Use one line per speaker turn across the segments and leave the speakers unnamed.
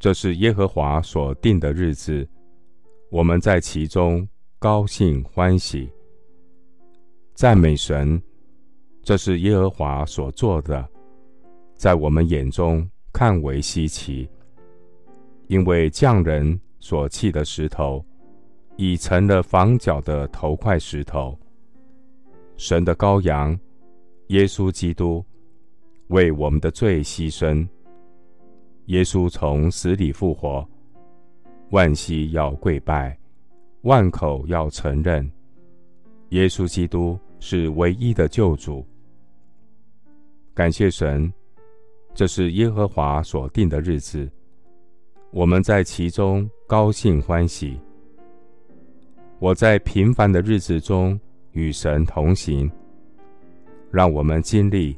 这是耶和华所定的日子，我们在其中高兴欢喜。赞美神，这是耶和华所做的，在我们眼中看为稀奇。因为匠人所弃的石头，已成了房角的头块石头。神的羔羊，耶稣基督，为我们的罪牺牲。耶稣从死里复活，万膝要跪拜，万口要承认，耶稣基督。是唯一的救主。感谢神，这是耶和华所定的日子，我们在其中高兴欢喜。我在平凡的日子中与神同行，让我们经历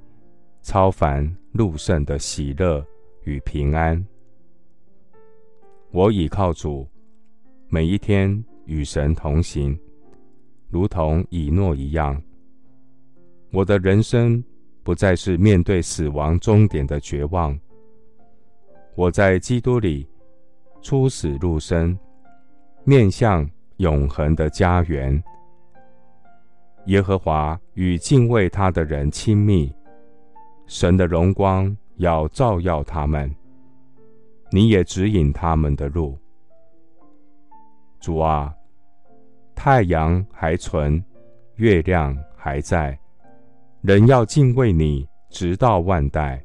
超凡入圣的喜乐与平安。我倚靠主，每一天与神同行，如同以诺一样。我的人生不再是面对死亡终点的绝望。我在基督里出死入生，面向永恒的家园。耶和华与敬畏他的人亲密，神的荣光要照耀他们。你也指引他们的路。主啊，太阳还存，月亮还在。人要敬畏你，直到万代。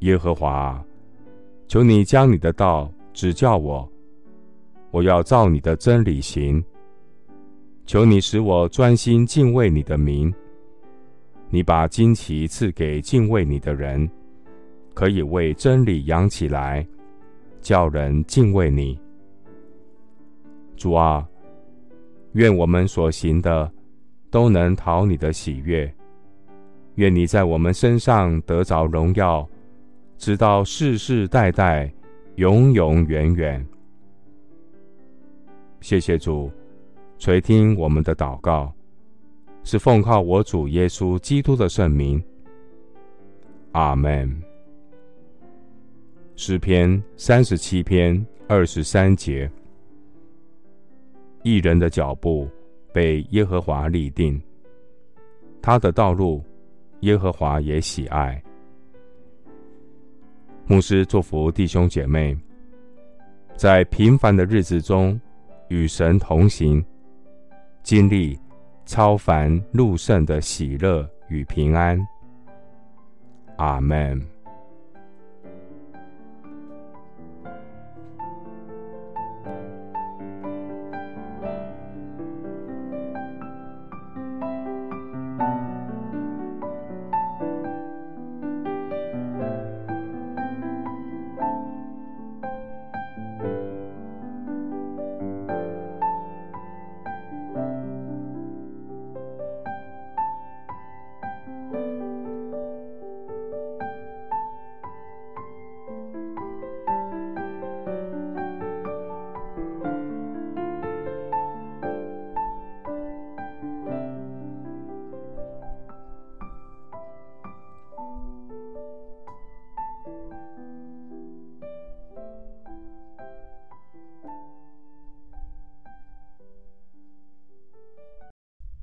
耶和华，求你将你的道指教我，我要照你的真理行。求你使我专心敬畏你的名。你把旌旗赐给敬畏你的人，可以为真理扬起来，叫人敬畏你。主啊，愿我们所行的。都能讨你的喜悦，愿你在我们身上得着荣耀，直到世世代代，永永远远。谢谢主，垂听我们的祷告，是奉靠我主耶稣基督的圣名。阿门。诗篇三十七篇二十三节：一人的脚步。被耶和华立定，他的道路，耶和华也喜爱。牧师祝福弟兄姐妹，在平凡的日子中与神同行，经历超凡入圣的喜乐与平安。阿门。